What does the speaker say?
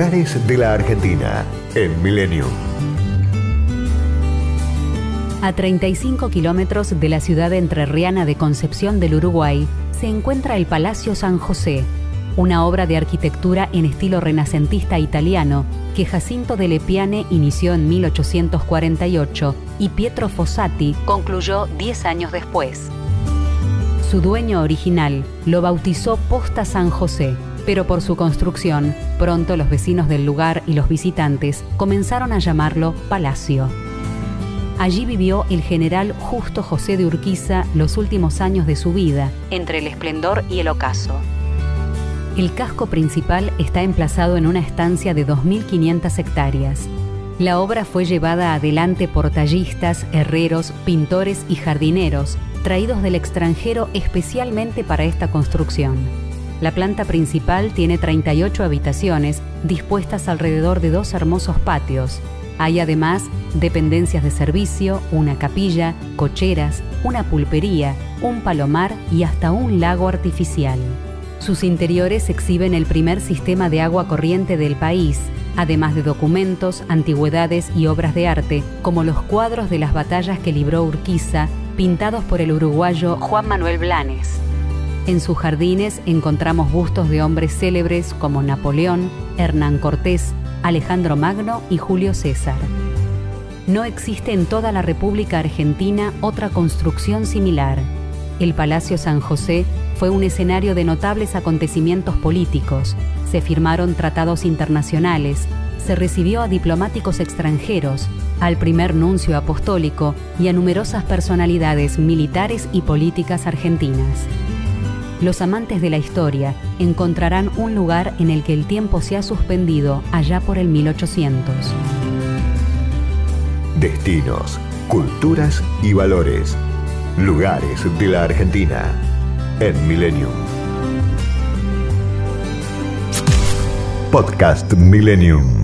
Lugares de la Argentina en Millennium. A 35 kilómetros de la ciudad entrerriana de Concepción del Uruguay se encuentra el Palacio San José, una obra de arquitectura en estilo renacentista italiano que Jacinto de Lepiane inició en 1848 y Pietro Fossati concluyó 10 años después. Su dueño original lo bautizó Posta San José, pero por su construcción, pronto los vecinos del lugar y los visitantes comenzaron a llamarlo Palacio. Allí vivió el general Justo José de Urquiza los últimos años de su vida, entre el esplendor y el ocaso. El casco principal está emplazado en una estancia de 2.500 hectáreas. La obra fue llevada adelante por tallistas, herreros, pintores y jardineros, traídos del extranjero especialmente para esta construcción. La planta principal tiene 38 habitaciones dispuestas alrededor de dos hermosos patios. Hay además dependencias de servicio, una capilla, cocheras, una pulpería, un palomar y hasta un lago artificial. Sus interiores exhiben el primer sistema de agua corriente del país, además de documentos, antigüedades y obras de arte, como los cuadros de las batallas que libró Urquiza, pintados por el uruguayo Juan Manuel Blanes. En sus jardines encontramos bustos de hombres célebres como Napoleón, Hernán Cortés, Alejandro Magno y Julio César. No existe en toda la República Argentina otra construcción similar. El Palacio San José fue un escenario de notables acontecimientos políticos, se firmaron tratados internacionales, se recibió a diplomáticos extranjeros, al primer nuncio apostólico y a numerosas personalidades militares y políticas argentinas. Los amantes de la historia encontrarán un lugar en el que el tiempo se ha suspendido allá por el 1800. Destinos, culturas y valores. Lugares de la Argentina en Millennium. Podcast Millennium.